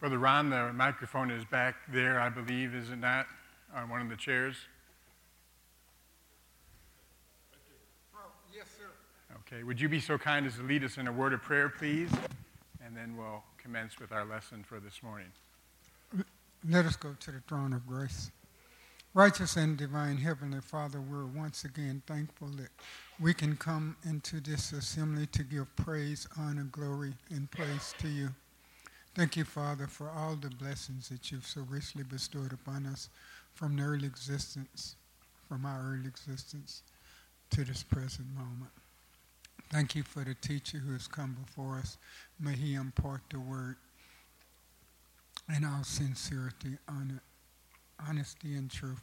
Brother Ron, the microphone is back there, I believe, is it not, on one of the chairs? Yes, sir. Okay, would you be so kind as to lead us in a word of prayer, please? And then we'll commence with our lesson for this morning. Let us go to the throne of grace. Righteous and divine Heavenly Father, we're once again thankful that we can come into this assembly to give praise, honor, glory, and praise to you. Thank you, Father, for all the blessings that you've so richly bestowed upon us from the early existence, from our early existence to this present moment. Thank you for the teacher who has come before us. May he impart the word in all sincerity, honesty, and truth,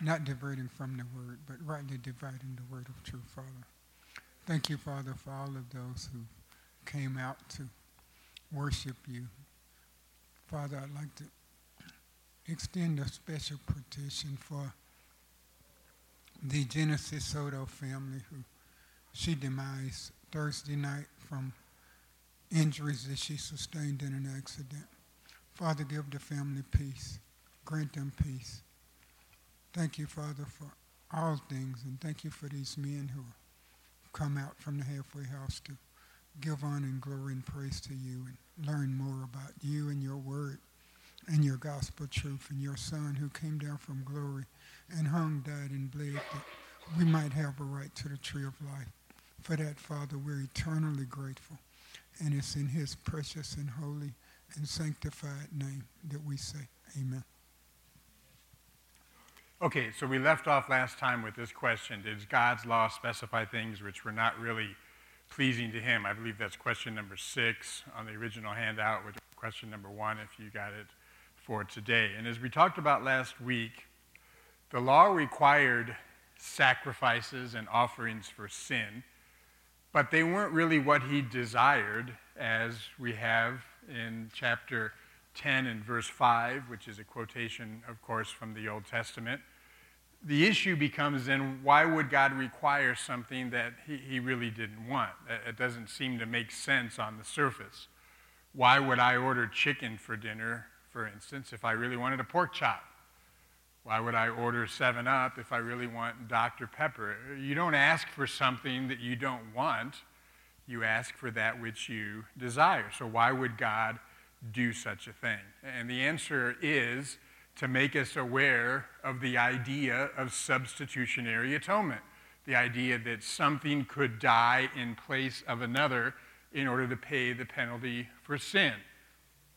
not diverting from the word, but rightly dividing the word of truth, Father. Thank you, Father, for all of those who came out to worship you. Father, I'd like to extend a special petition for the Genesis Soto family who she demised Thursday night from injuries that she sustained in an accident. Father, give the family peace. Grant them peace. Thank you, Father, for all things, and thank you for these men who come out from the halfway house to give honor and glory and praise to you and learn more about you and your word and your gospel truth and your son who came down from glory and hung, died, and bled that we might have a right to the tree of life. For that, Father, we're eternally grateful. And it's in his precious and holy and sanctified name that we say amen. Okay, so we left off last time with this question Did God's law specify things which were not really pleasing to him? I believe that's question number six on the original handout, with question number one if you got it for today. And as we talked about last week, the law required sacrifices and offerings for sin, but they weren't really what he desired, as we have in chapter 10 and verse 5, which is a quotation, of course, from the Old Testament. The issue becomes then why would God require something that he, he really didn't want? It doesn't seem to make sense on the surface. Why would I order chicken for dinner, for instance, if I really wanted a pork chop? Why would I order 7 Up if I really want Dr. Pepper? You don't ask for something that you don't want you ask for that which you desire. So, why would God do such a thing? And the answer is to make us aware of the idea of substitutionary atonement the idea that something could die in place of another in order to pay the penalty for sin.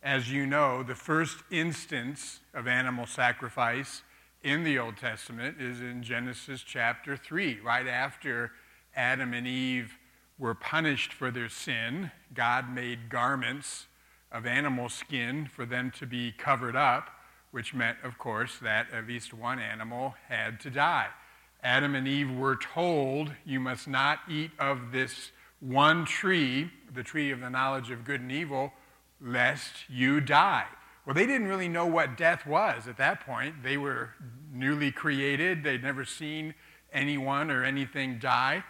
As you know, the first instance of animal sacrifice in the Old Testament is in Genesis chapter 3, right after Adam and Eve were punished for their sin, God made garments of animal skin for them to be covered up, which meant, of course, that at least one animal had to die. Adam and Eve were told, You must not eat of this one tree, the tree of the knowledge of good and evil, lest you die. Well, they didn't really know what death was at that point. They were newly created, they'd never seen anyone or anything die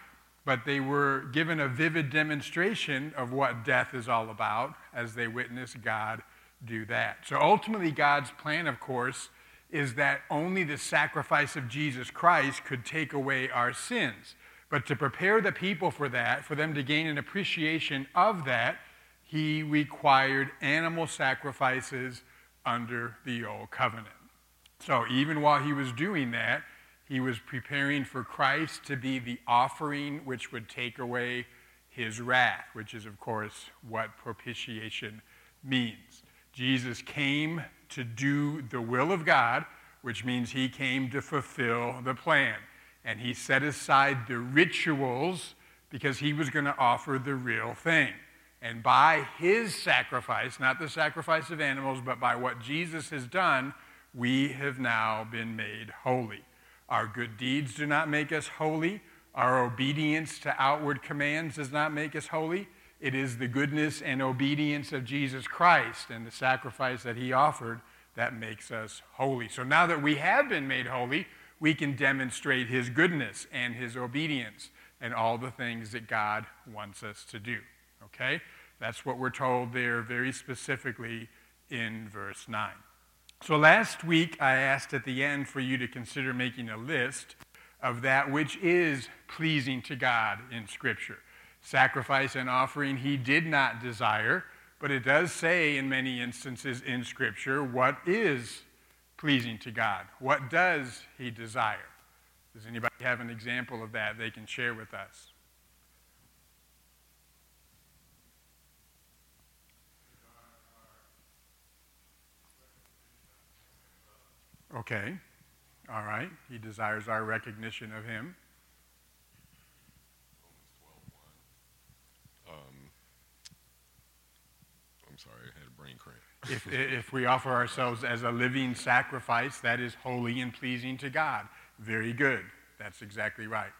but they were given a vivid demonstration of what death is all about as they witnessed God do that. So ultimately, God's plan, of course, is that only the sacrifice of Jesus Christ could take away our sins. But to prepare the people for that, for them to gain an appreciation of that, he required animal sacrifices under the old covenant. So even while he was doing that, he was preparing for Christ to be the offering which would take away his wrath, which is, of course, what propitiation means. Jesus came to do the will of God, which means he came to fulfill the plan. And he set aside the rituals because he was going to offer the real thing. And by his sacrifice, not the sacrifice of animals, but by what Jesus has done, we have now been made holy. Our good deeds do not make us holy. Our obedience to outward commands does not make us holy. It is the goodness and obedience of Jesus Christ and the sacrifice that he offered that makes us holy. So now that we have been made holy, we can demonstrate his goodness and his obedience and all the things that God wants us to do. Okay? That's what we're told there very specifically in verse 9. So last week I asked at the end for you to consider making a list of that which is pleasing to God in Scripture. Sacrifice and offering he did not desire, but it does say in many instances in Scripture what is pleasing to God. What does he desire? Does anybody have an example of that they can share with us? Okay. All right. He desires our recognition of him. Um, I'm sorry, Cramp. if, if we offer ourselves as a living sacrifice, that is holy and pleasing to God. Very good. That's exactly right.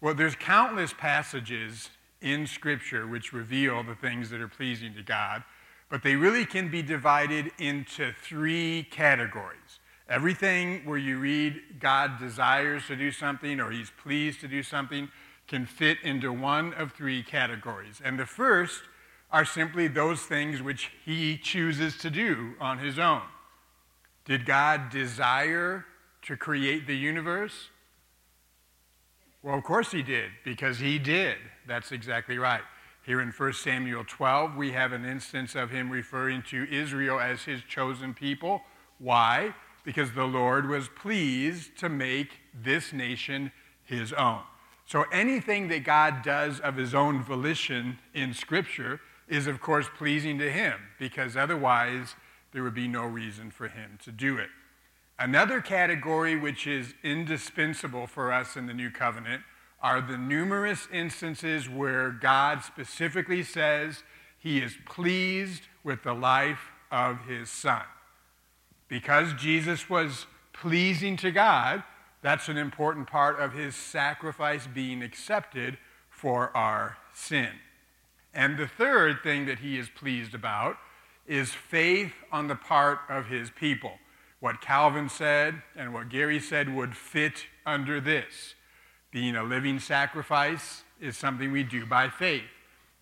Well, there's countless passages in Scripture which reveal the things that are pleasing to God, but they really can be divided into three categories. Everything where you read God desires to do something or he's pleased to do something can fit into one of three categories. And the first are simply those things which he chooses to do on his own. Did God desire to create the universe? Well, of course he did, because he did. That's exactly right. Here in 1 Samuel 12, we have an instance of him referring to Israel as his chosen people. Why? because the Lord was pleased to make this nation his own. So anything that God does of his own volition in Scripture is, of course, pleasing to him, because otherwise there would be no reason for him to do it. Another category which is indispensable for us in the new covenant are the numerous instances where God specifically says he is pleased with the life of his son. Because Jesus was pleasing to God, that's an important part of his sacrifice being accepted for our sin. And the third thing that he is pleased about is faith on the part of his people. What Calvin said and what Gary said would fit under this. Being a living sacrifice is something we do by faith.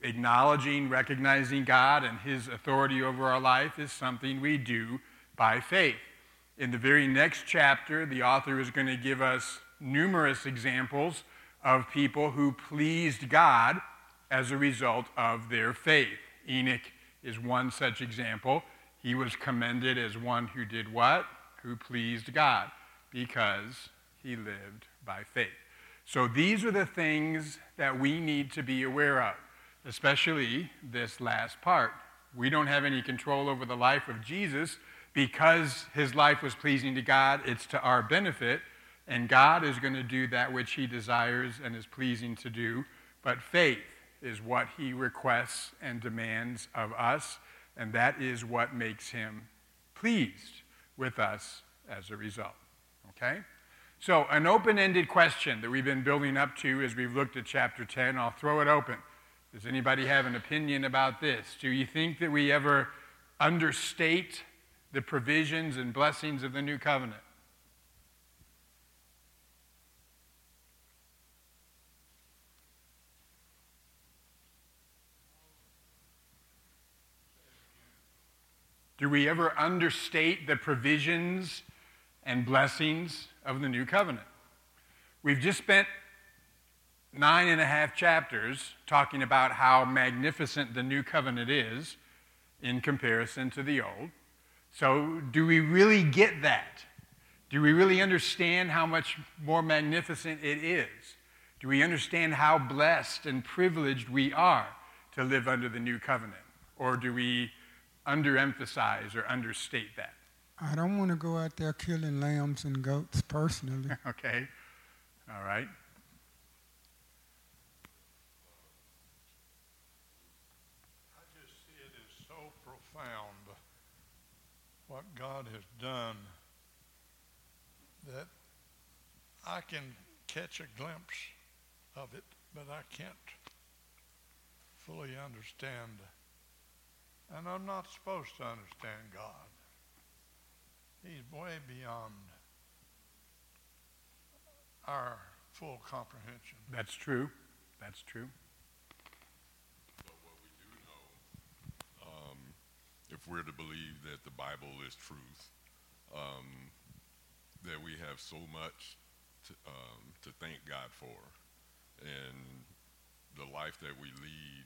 Acknowledging, recognizing God and his authority over our life is something we do by faith. In the very next chapter, the author is going to give us numerous examples of people who pleased God as a result of their faith. Enoch is one such example. He was commended as one who did what? Who pleased God because he lived by faith. So these are the things that we need to be aware of, especially this last part. We don't have any control over the life of Jesus because his life was pleasing to God, it's to our benefit, and God is going to do that which he desires and is pleasing to do. But faith is what he requests and demands of us, and that is what makes him pleased with us as a result. Okay? So, an open ended question that we've been building up to as we've looked at chapter 10, I'll throw it open. Does anybody have an opinion about this? Do you think that we ever understate the provisions and blessings of the new covenant. Do we ever understate the provisions and blessings of the new covenant? We've just spent nine and a half chapters talking about how magnificent the new covenant is in comparison to the old. So, do we really get that? Do we really understand how much more magnificent it is? Do we understand how blessed and privileged we are to live under the new covenant? Or do we underemphasize or understate that? I don't want to go out there killing lambs and goats personally. okay. All right. I just see it as so profound what God has done that I can catch a glimpse of it, but I can't fully understand. And I'm not supposed to understand God. He's way beyond our full comprehension. That's true. That's true. But what we do know, um, if we're to believe that the Bible is truth, um, that we have so much to, um, to thank God for, and the life that we lead,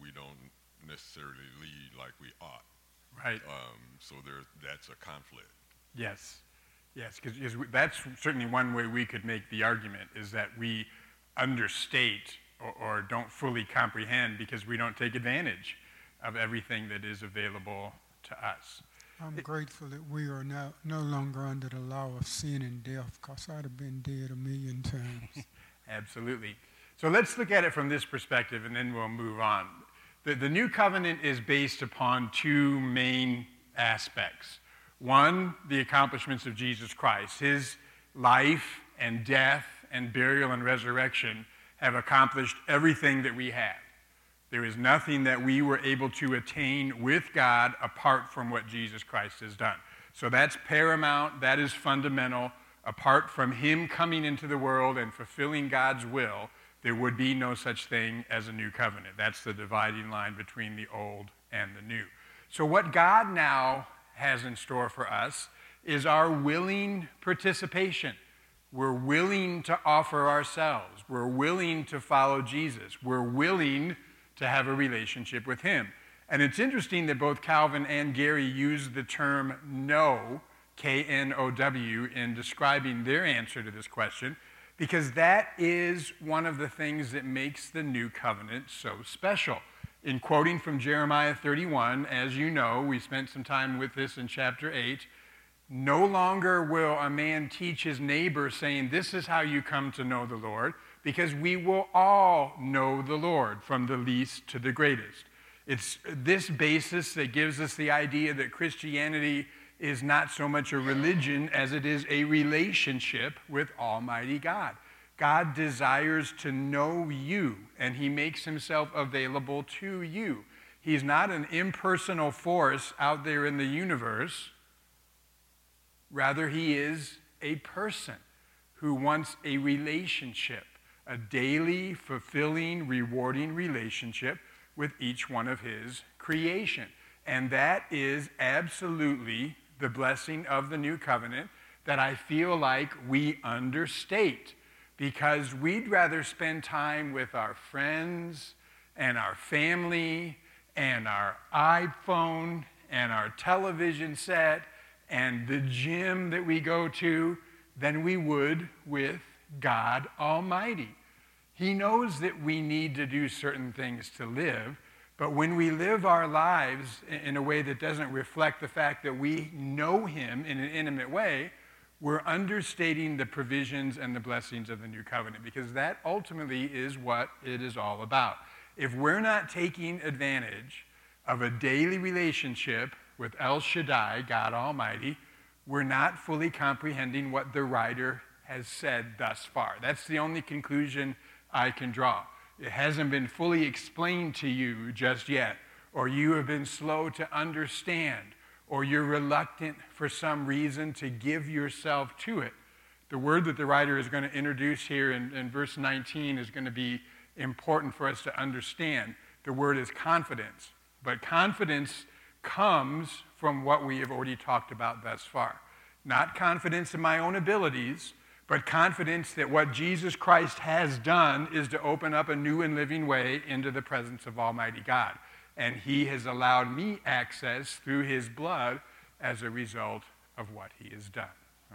we don't necessarily lead like we ought. Right. Um, so there, that's a conflict. Yes, yes, because that's certainly one way we could make the argument is that we understate or, or, don't fully comprehend because we don't take advantage of everything that is available to us. I'm it, grateful that we are now no longer under the law of sin and death because I'd have been dead a million times. Absolutely. So let's look at it from this perspective and then we'll move on. The, the new covenant is based upon two main aspects. One, the accomplishments of Jesus Christ. His life and death and burial and resurrection have accomplished everything that we have. There is nothing that we were able to attain with God apart from what Jesus Christ has done. So that's paramount, that is fundamental. Apart from Him coming into the world and fulfilling God's will, there would be no such thing as a new covenant. That's the dividing line between the old and the new. So, what God now has in store for us is our willing participation. We're willing to offer ourselves. We're willing to follow Jesus. We're willing to have a relationship with Him. And it's interesting that both Calvin and Gary use the term know, K N O W, in describing their answer to this question because that is one of the things that makes the new covenant so special. In quoting from Jeremiah 31, as you know, we spent some time with this in chapter 8. No longer will a man teach his neighbor, saying, This is how you come to know the Lord, because we will all know the Lord, from the least to the greatest. It's this basis that gives us the idea that Christianity is not so much a religion as it is a relationship with Almighty God. God desires to know you, and He makes Himself available to you. He's not an impersonal force out there in the universe. Rather, He is a person who wants a relationship, a daily, fulfilling, rewarding relationship with each one of His creation. And that is absolutely the blessing of the new covenant that I feel like we understate because we'd rather spend time with our friends and our family and our iPhone and our television set and the gym that we go to than we would with God Almighty. He knows that we need to do certain things to live, but when we live our lives in a way that doesn't reflect the fact that we know Him in an intimate way, we're understating the provisions and the blessings of the new covenant because that ultimately is what it is all about. If we're not taking advantage of a daily relationship with El Shaddai, God Almighty, we're not fully comprehending what the writer has said thus far. That's the only conclusion I can draw. It hasn't been fully explained to you just yet, or you have been slow to understand, or you're reluctant for some reason to give yourself to it. The word that the writer is going to introduce here in, in verse 19 is going to be important for us to understand. The word is confidence, but confidence comes from what we have already talked about thus far. Not confidence in my own abilities, but confidence that what Jesus Christ has done is to open up a new and living way into the presence of Almighty God. And He has allowed me access through His blood as a result of what He has done.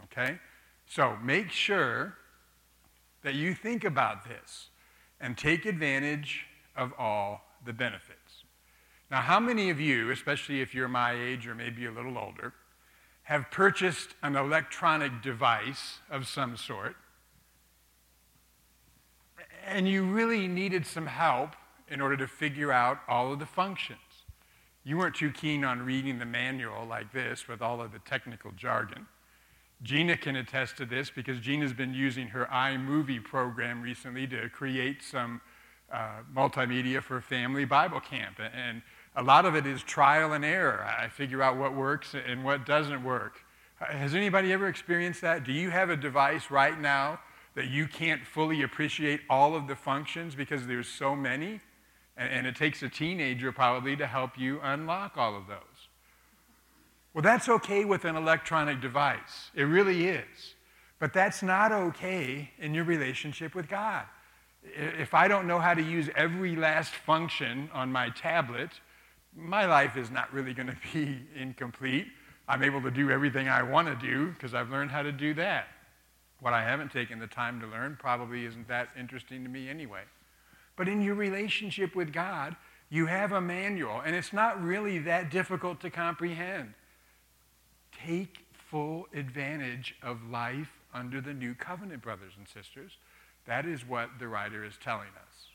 Okay? So make sure that you think about this and take advantage of all the benefits. Now, how many of you, especially if you're my age or maybe a little older, have purchased an electronic device of some sort, and you really needed some help in order to figure out all of the functions. You weren't too keen on reading the manual like this with all of the technical jargon. Gina can attest to this because Gina's been using her iMovie program recently to create some uh, multimedia for family Bible camp. And a lot of it is trial and error. I figure out what works and what doesn't work. Has anybody ever experienced that? Do you have a device right now that you can't fully appreciate all of the functions because there's so many? And, it takes a teenager probably to help you unlock all of those. Well, that's okay with an electronic device. It really is. But that's not okay in your relationship with God. If I don't know how to use every last function on my tablet, my life is not really going to be incomplete. I'm able to do everything I want to do because I've learned how to do that. What I haven't taken the time to learn probably isn't that interesting to me anyway. But in your relationship with God, you have a manual, and it's not really that difficult to comprehend. Take full advantage of life under the new covenant, brothers and sisters. That is what the writer is telling us.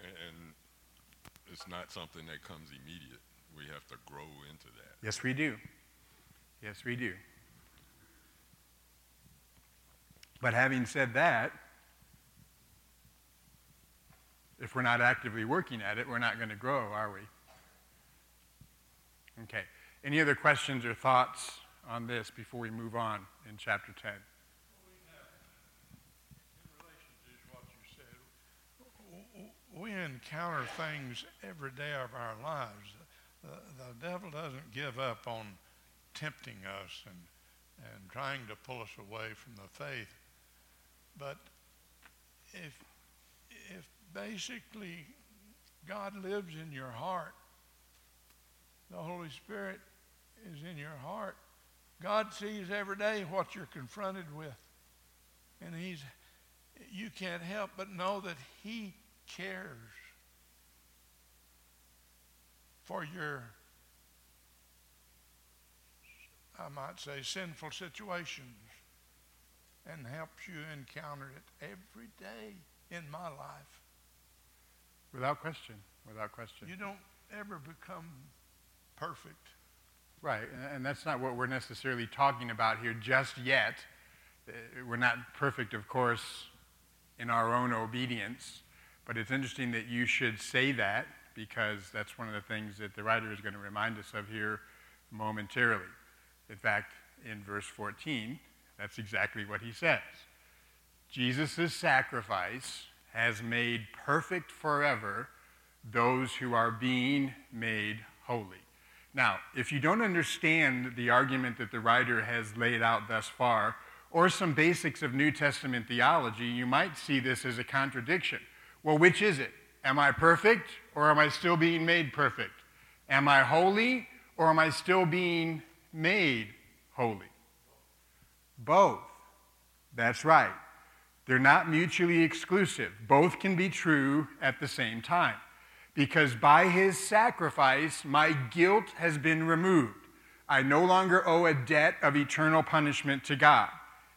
And it's not something that comes immediate. We have to grow into that. Yes, we do. Yes, we do. But having said that, if we're not actively working at it, we're not going to grow, are we? Okay. Any other questions or thoughts on this before we move on in chapter 10? We encounter things every day of our lives. The, the devil doesn't give up on tempting us and, and trying to pull us away from the faith. But if, if basically God lives in your heart, the Holy Spirit is in your heart, God sees every day what you're confronted with. And he's you can't help but know that he cares for your, I might say, sinful situations and helps you encounter it every day in my life. Without question. Without question. You don't ever become perfect. Right, and that's not what we're necessarily talking about here just yet. Uh, we're not perfect, of course, in our own obedience. But it's interesting that you should say that because that's one of the things that the writer is going to remind us of here momentarily. In fact, in verse 14, that's exactly what he says. Jesus' sacrifice has made perfect forever those who are being made holy. Now, if you don't understand the argument that the writer has laid out thus far, or some basics of New Testament theology, you might see this as a contradiction. Well, which is it? Am I perfect or am I still being made perfect? Am I holy or am I still being made holy? Both. That's right. They're not mutually exclusive. Both can be true at the same time. Because by his sacrifice, my guilt has been removed. I no longer owe a debt of eternal punishment to God.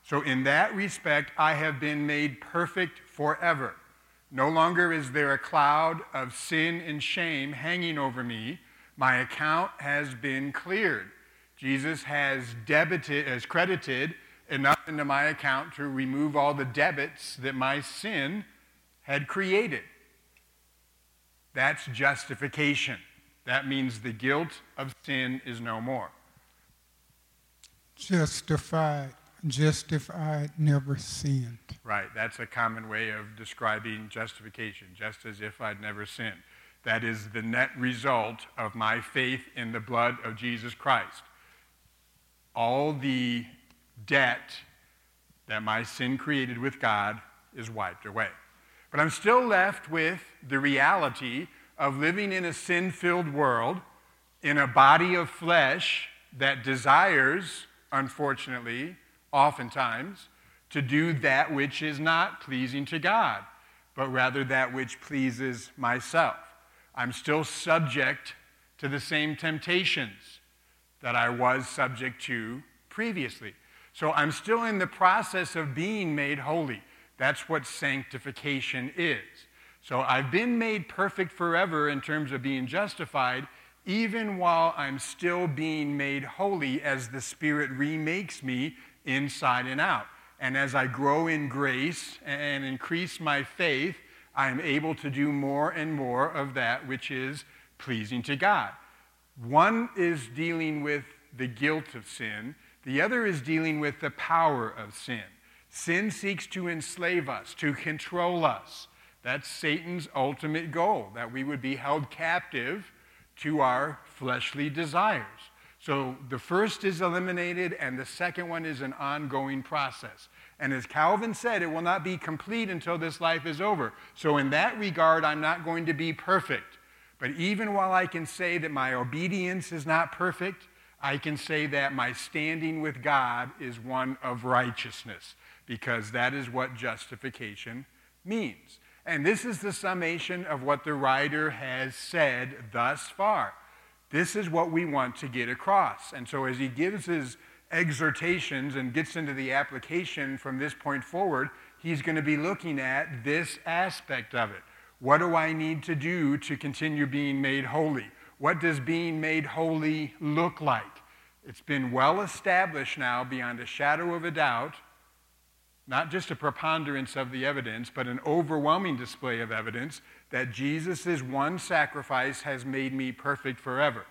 So, in that respect, I have been made perfect forever. No longer is there a cloud of sin and shame hanging over me. My account has been cleared. Jesus has debited, has credited enough into my account to remove all the debits that my sin had created. That's justification. That means the guilt of sin is no more. Justified justified, never sinned. Right. That's a common way of describing justification, just as if I'd never sinned. That is the net result of my faith in the blood of Jesus Christ. All the debt that my sin created with God is wiped away. But I'm still left with the reality of living in a sin filled world, in a body of flesh that desires, unfortunately, oftentimes, to do that which is not pleasing to God, but rather that which pleases myself. I'm still subject to the same temptations that I was subject to previously. So I'm still in the process of being made holy. That's what sanctification is. So I've been made perfect forever in terms of being justified, even while I'm still being made holy as the Spirit remakes me inside and out. And as I grow in grace and increase my faith, I am able to do more and more of that which is pleasing to God. One is dealing with the guilt of sin, the other is dealing with the power of sin. Sin seeks to enslave us, to control us. That's Satan's ultimate goal, that we would be held captive to our fleshly desires. So the first is eliminated, and the second one is an ongoing process. And as Calvin said, it will not be complete until this life is over. So, in that regard, I'm not going to be perfect. But even while I can say that my obedience is not perfect, I can say that my standing with God is one of righteousness, because that is what justification means. And this is the summation of what the writer has said thus far. This is what we want to get across. And so, as he gives his exhortations and gets into the application from this point forward, he's going to be looking at this aspect of it. What do I need to do to continue being made holy? What does being made holy look like? It's been well established now, beyond a shadow of a doubt, not just a preponderance of the evidence, but an overwhelming display of evidence that Jesus' one sacrifice has made me perfect forever.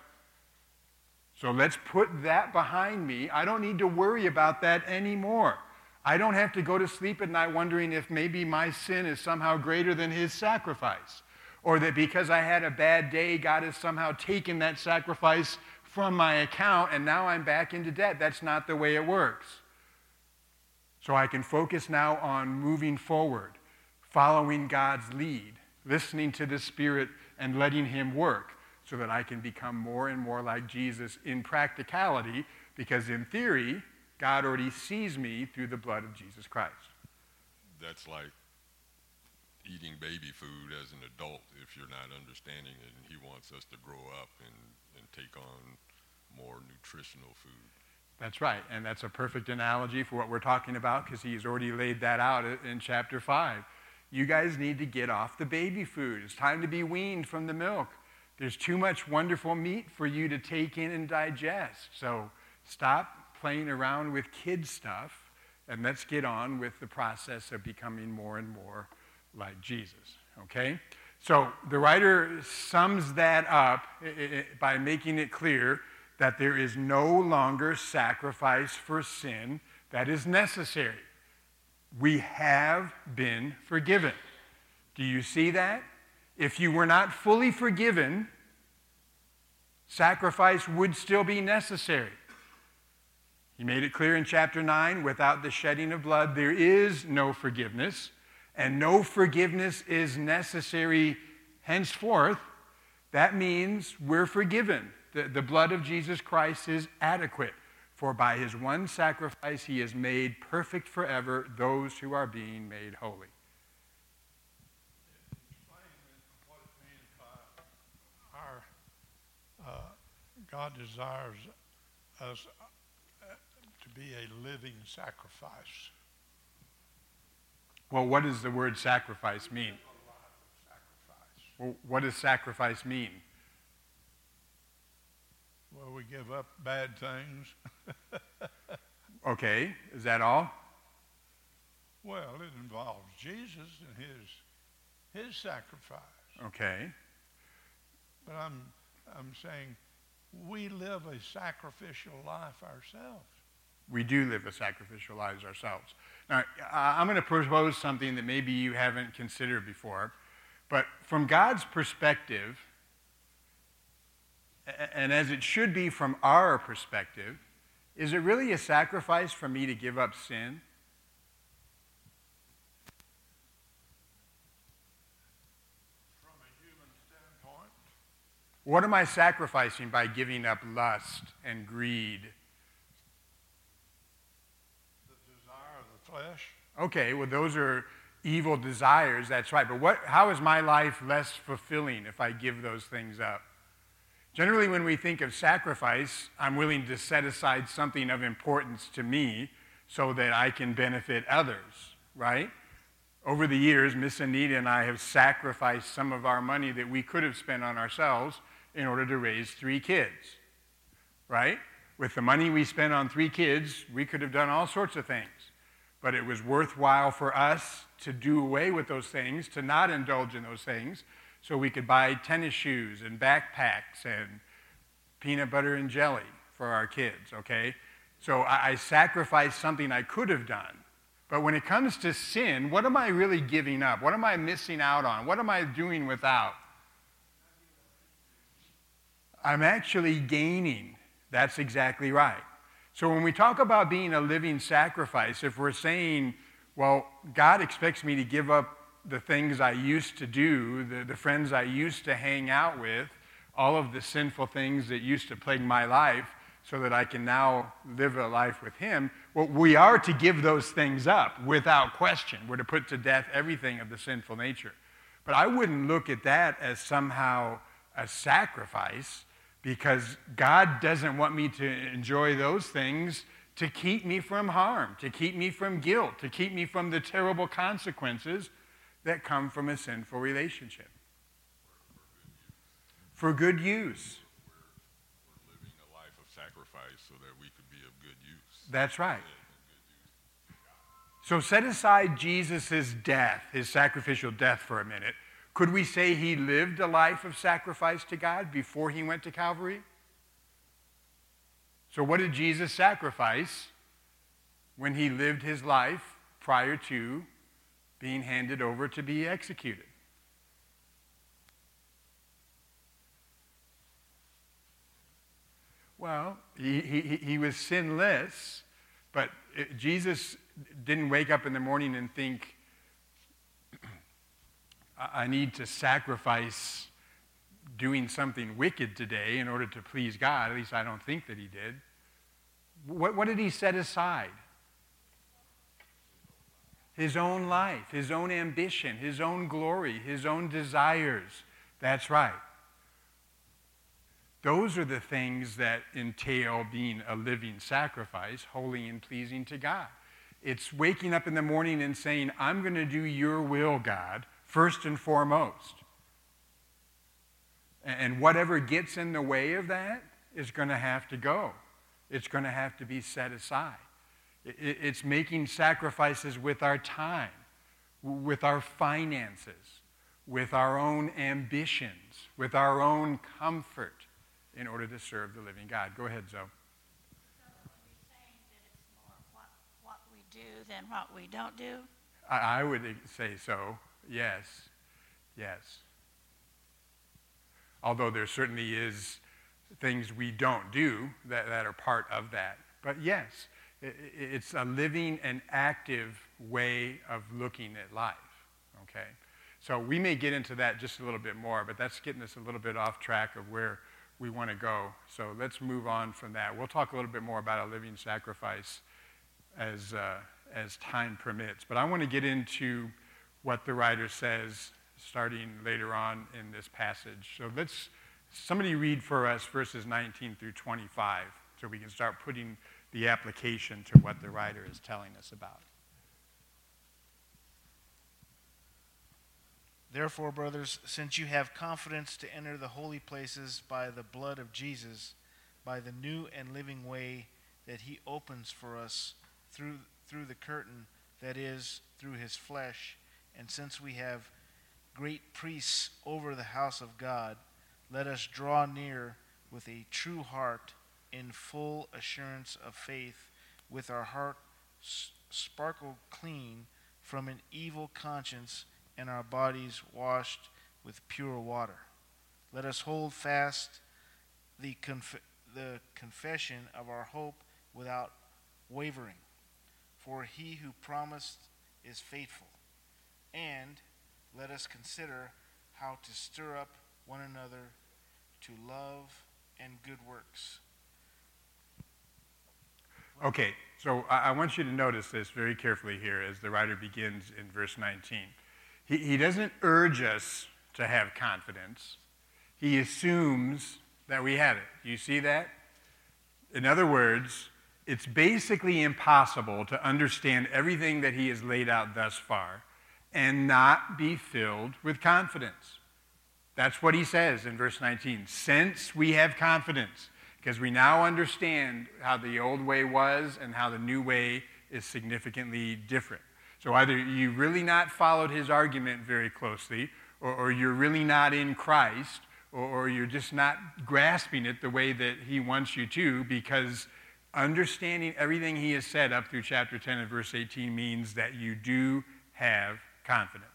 So let's put that behind me. I don't need to worry about that anymore. I don't have to go to sleep at night wondering if maybe my sin is somehow greater than his sacrifice. Or that because I had a bad day, God has somehow taken that sacrifice from my account and now I'm back into debt. That's not the way it works. So I can focus now on moving forward, following God's lead, listening to the Spirit and letting Him work so that I can become more and more like Jesus in practicality, because in theory, God already sees me through the blood of Jesus Christ. That's like eating baby food as an adult if you're not understanding it, and He wants us to grow up and, and take on more nutritional food. That's right, and that's a perfect analogy for what we're talking about because he's already laid that out in chapter 5. You guys need to get off the baby food. It's time to be weaned from the milk. There's too much wonderful meat for you to take in and digest. So stop playing around with kid stuff and let's get on with the process of becoming more and more like Jesus. Okay? So the writer sums that up by making it clear that there is no longer sacrifice for sin that is necessary. We have been forgiven. Do you see that? If you were not fully forgiven, sacrifice would still be necessary. He made it clear in chapter 9 without the shedding of blood, there is no forgiveness, and no forgiveness is necessary henceforth. That means we're forgiven. The, the blood of Jesus Christ is adequate, for by his one sacrifice he has made perfect forever those who are being made holy. God desires us uh, to be a living sacrifice. Well, what does the word sacrifice mean? Well, what does sacrifice mean? Well, we give up bad things. okay, is that all? Well, it involves Jesus and his his sacrifice. Okay. But I'm I'm saying we live a sacrificial life ourselves. We do live a sacrificial lives ourselves. Now, I'm going to propose something that maybe you haven't considered before, but from God's perspective, and as it should be from our perspective, is it really a sacrifice for me to give up sin? What am I sacrificing by giving up lust and greed? The desire of the flesh. Okay, well, those are evil desires, that's right. But what, how is my life less fulfilling if I give those things up? Generally, when we think of sacrifice, I'm willing to set aside something of importance to me so that I can benefit others, right? Over the years, Miss Anita and I have sacrificed some of our money that we could have spent on ourselves in order to raise three kids, right? With the money we spent on three kids, we could have done all sorts of things. But it was worthwhile for us to do away with those things, to not indulge in those things, so we could buy tennis shoes and backpacks and peanut butter and jelly for our kids, okay? So I, I sacrificed something I could have done. But when it comes to sin, what am I really giving up? What am I missing out on? What am I doing without? I'm actually gaining That's exactly right. So when we talk about being a living sacrifice, if we're saying, well, God expects me to give up the things I used to do, the, the friends I used to hang out with, all of the sinful things that used to plague my life, so that I can now live a life with Him, well, we are to give those things up without question. We're to put to death everything of the sinful nature. But I wouldn't look at that as somehow a sacrifice because God doesn't want me to enjoy those things to keep me from harm, to keep me from guilt, to keep me from the terrible consequences that come from a sinful relationship. For good use. We're living a life of sacrifice so that we could be of good use. That's right. So set aside Jesus' death, his sacrificial death, for a minute. Could we say he lived a life of sacrifice to God before he went to Calvary? So, what did Jesus sacrifice when he lived his life prior to being handed over to be executed? Well, he, he, he was sinless, but it, Jesus didn't wake up in the morning and think, I need to sacrifice doing something wicked today in order to please God. At least I don't think that he did. What, what did he set aside? His own life, his own ambition, his own glory, his own desires. That's right. Those are the things that entail being a living sacrifice, holy and pleasing to God. It's waking up in the morning and saying, I'm going to do your will, God, first and foremost. And whatever gets in the way of that is going to have to go. It's going to have to be set aside. It's making sacrifices with our time, with our finances, with our own ambitions, with our own comfort in order to serve the living God. Go ahead, Zoe. So are you saying that it's more what what we do than what we don't do? I, would say so, yes. Yes. Although there certainly is things we don't do that, that are part of that. But yes, it's a living and active way of looking at life. Okay? So we may get into that just a little bit more, but that's getting us a little bit off track of where we want to go. So let's move on from that. We'll talk a little bit more about a living sacrifice as, uh, as time permits. But I want to get into what the writer says starting later on in this passage. So let's somebody read for us verses 19 through 25 so we can start putting the application to what the writer is telling us about. Therefore, brothers, since you have confidence to enter the holy places by the blood of Jesus, by the new and living way that he opens for us through, through the curtain, that is, through his flesh. And since we have great priests over the house of God, let us draw near with a true heart in full assurance of faith, with our heart sparkled clean from an evil conscience and our bodies washed with pure water. Let us hold fast the, conf- the confession of our hope without wavering for he who promised is faithful. And let us consider how to stir up one another to love and good works. Okay, so I, want you to notice this very carefully here as the writer begins in verse 19. He, he doesn't urge us to have confidence, he assumes that we have it. You see that? In other words, it's basically impossible to understand everything that he has laid out thus far and not be filled with confidence. That's what he says in verse 19. Since we have confidence, because we now understand how the old way was and how the new way is significantly different. So either you really not followed his argument very closely, or, or you're really not in Christ, or, or you're just not grasping it the way that he wants you to because understanding everything he has said up through chapter 10 and verse 18 means that you do have confidence.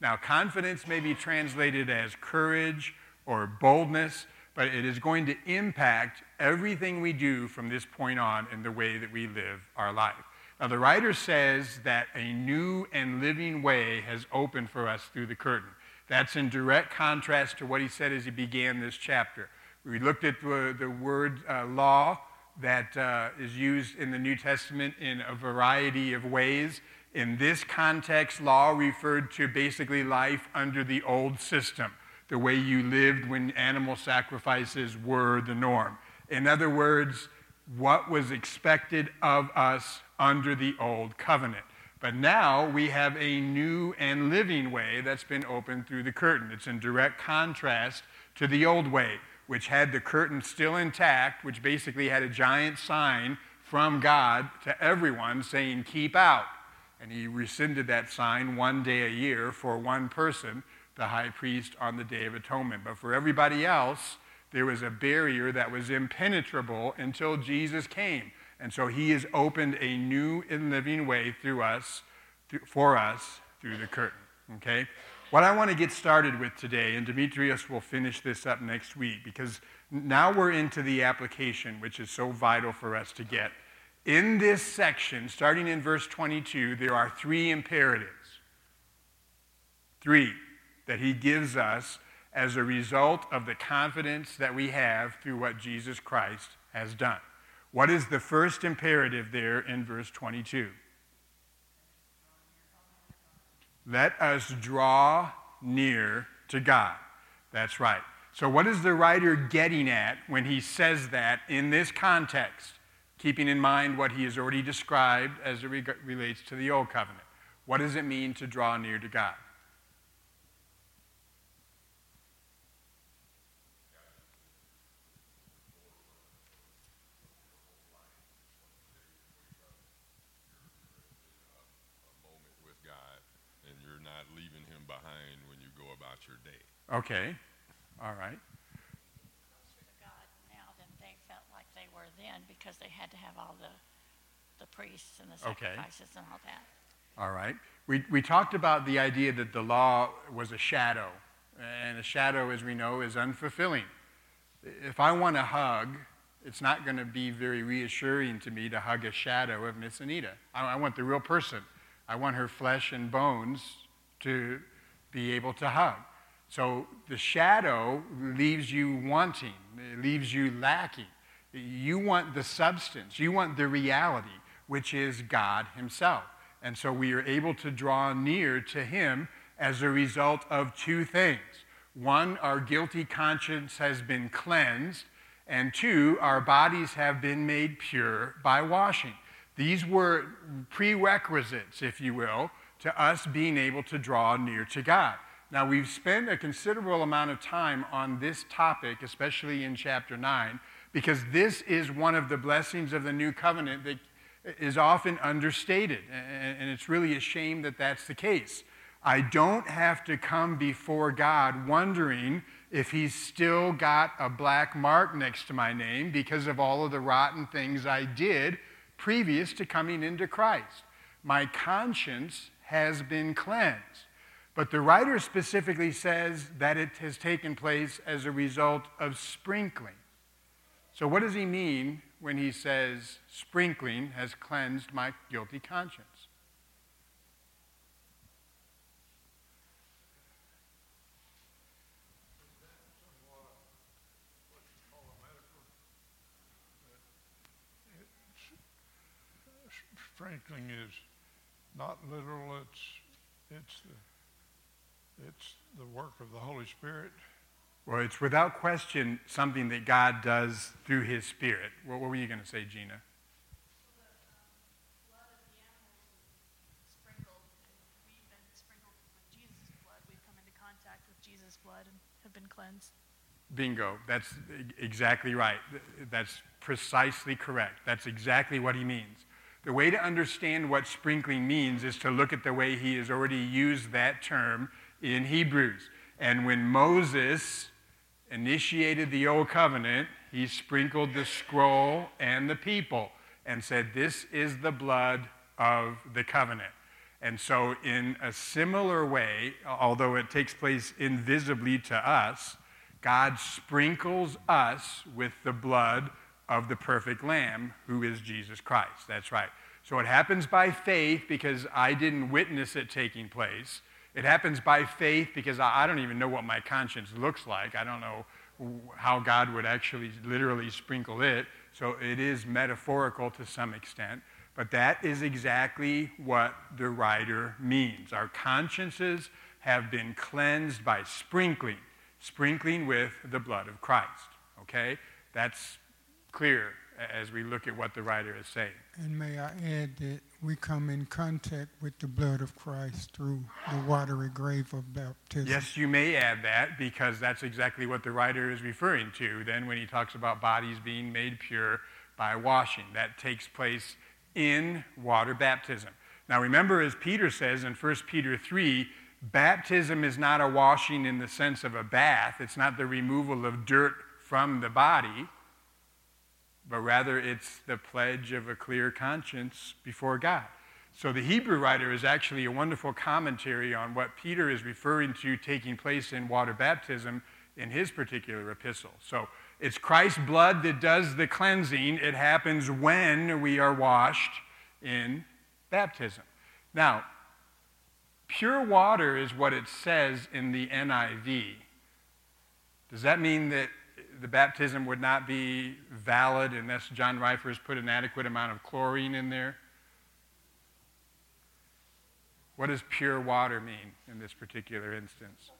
Now, confidence may be translated as courage or boldness, but it is going to impact everything we do from this point on in the way that we live our life. Now, the writer says that a new and living way has opened for us through the curtain. That's in direct contrast to what he said as he began this chapter. We looked at the, the word uh, law that uh, is used in the New Testament in a variety of ways. In this context, law referred to basically life under the old system, the way you lived when animal sacrifices were the norm. In other words, what was expected of us under the old covenant. But now we have a new and living way that's been opened through the curtain. It's in direct contrast to the old way, which had the curtain still intact, which basically had a giant sign from God to everyone saying, Keep out. And he rescinded that sign one day a year for one person, the high priest, on the Day of Atonement. But for everybody else, there was a barrier that was impenetrable until Jesus came. And so he has opened a new and living way through us, for us, through the curtain. Okay? What I want to get started with today, and Demetrius will finish this up next week, because now we're into the application, which is so vital for us to get. In this section, starting in verse 22, there are three imperatives. Three that he gives us as a result of the confidence that we have through what Jesus Christ has done. What is the first imperative there in verse 22? Let us draw near to God. That's right. So, what is the writer getting at when he says that in this context, keeping in mind what he has already described as it relates to the Old Covenant? What does it mean to draw near to God? Okay. All right. Closer to God now than they felt like they were then because they had to have all the, the priests and the Okay. sacrifices and all that. All right. We, we talked about the idea that the law was a shadow, and a shadow, as we know, is unfulfilling. If I want a hug, it's not going to be very reassuring to me to hug a shadow of Miss Anita. I, I want the real person. I want her flesh and bones to be able to hug. So the shadow leaves you wanting, it leaves you lacking. You want the substance, you want the reality, which is God Himself. And so we are able to draw near to Him as a result of two things. One, our guilty conscience has been cleansed, and two, our bodies have been made pure by washing. These were prerequisites, if you will, to us being able to draw near to God. Now, we've spent a considerable amount of time on this topic, especially in chapter 9, because this is one of the blessings of the new covenant that is often understated. And it's really a shame that that's the case. I don't have to come before God wondering if He's still got a black mark next to my name because of all of the rotten things I did previous to coming into Christ. My conscience has been cleansed. But the writer specifically says that it has taken place as a result of sprinkling. So, what does he mean when he says sprinkling has cleansed my guilty conscience? Sprinkling is not literal, it's, it's the it's the work of the Holy Spirit. Well, it's without question something that God does through His Spirit. What, what were you going to say, Gina? cleansed. Bingo. That's exactly right. That's precisely correct. That's exactly what he means. The way to understand what sprinkling means is to look at the way he has already used that term in Hebrews. And when Moses initiated the old covenant, he sprinkled the scroll and the people and said, This is the blood of the covenant. And so, in a similar way, although it takes place invisibly to us, God sprinkles us with the blood of the perfect Lamb, who is Jesus Christ. That's right. So it happens by faith because I didn't witness it taking place. It happens by faith because I, don't even know what my conscience looks like. I don't know how God would actually literally sprinkle it. So it is metaphorical to some extent. But that is exactly what the writer means. Our consciences have been cleansed by sprinkling, sprinkling with the blood of Christ. Okay? That's clear as we look at what the writer is saying. And may I add that we come in contact with the blood of Christ through the watery grave of baptism. Yes, you may add that because that's exactly what the writer is referring to then when he talks about bodies being made pure by washing. That takes place in water baptism. Now remember, as Peter says in 1 Peter 3, baptism is not a washing in the sense of a bath, it's not the removal of dirt from the body but rather it's the pledge of a clear conscience before God. So the Hebrew writer is actually a wonderful commentary on what Peter is referring to taking place in water baptism in his particular epistle. So it's Christ's blood that does the cleansing. It happens when we are washed in baptism. Now, pure water is what it says in the NIV. Does that mean that the baptism would not be valid unless John Rifers put an adequate amount of chlorine in there. What does pure water mean in this particular instance?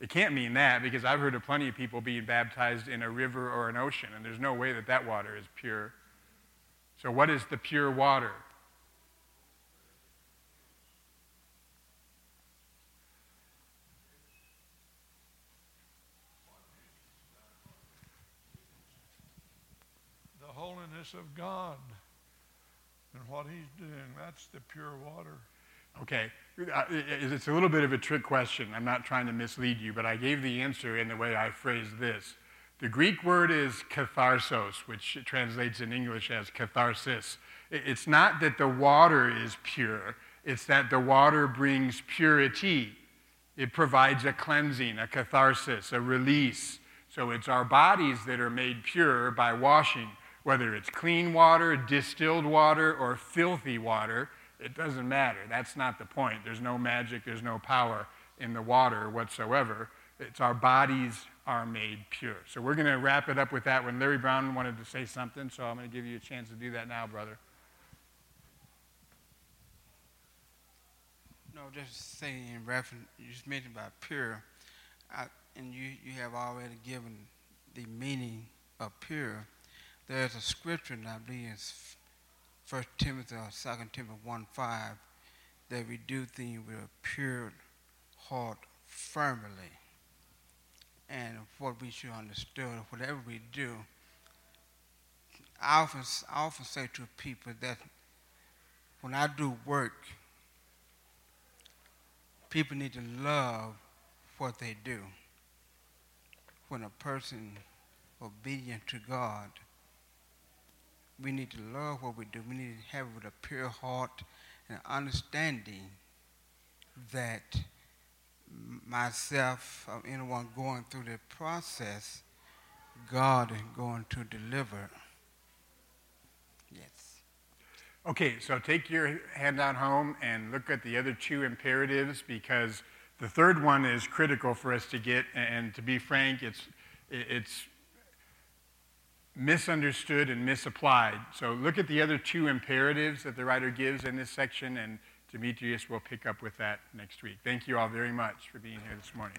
It can't mean that because I've heard of plenty of people being baptized in a river or an ocean, and there's no way that that water is pure. So, what is the pure water? Of God and what He's doing. That's the pure water. Okay. It's a little bit of a trick question. I'm not trying to mislead you, but I gave the answer in the way I phrased this. The Greek word is katharsos, which translates in English as catharsis. It's not that the water is pure, it's that the water brings purity. It provides a cleansing, a catharsis, a release. So it's our bodies that are made pure by washing whether it's clean water, distilled water, or filthy water, it doesn't matter. That's not the point. There's no magic, there's no power in the water whatsoever. It's our bodies are made pure. So we're going to wrap it up with that when Larry Brown wanted to say something, so I'm going to give you a chance to do that now, brother. No, just saying in reference, you just mentioned about pure, I, and you, you have already given the meaning of pure. There's a scripture, and I believe it's 1 Timothy or 2 Timothy 1 5, that we do things with a pure heart firmly. And what we should understand, whatever we do, I often, I often say to people that when I do work, people need to love what they do. When a person obedient to God, we need to love what we do. We need to have it with a pure heart and understanding that myself or anyone going through the process, God is going to deliver. Yes. Okay, so take your handout home and look at the other two imperatives because the third one is critical for us to get. And to be frank, it's, it's misunderstood and misapplied. So look at the other two imperatives that the writer gives in this section, and Demetrius will pick up with that next week. Thank you all very much for being here this morning.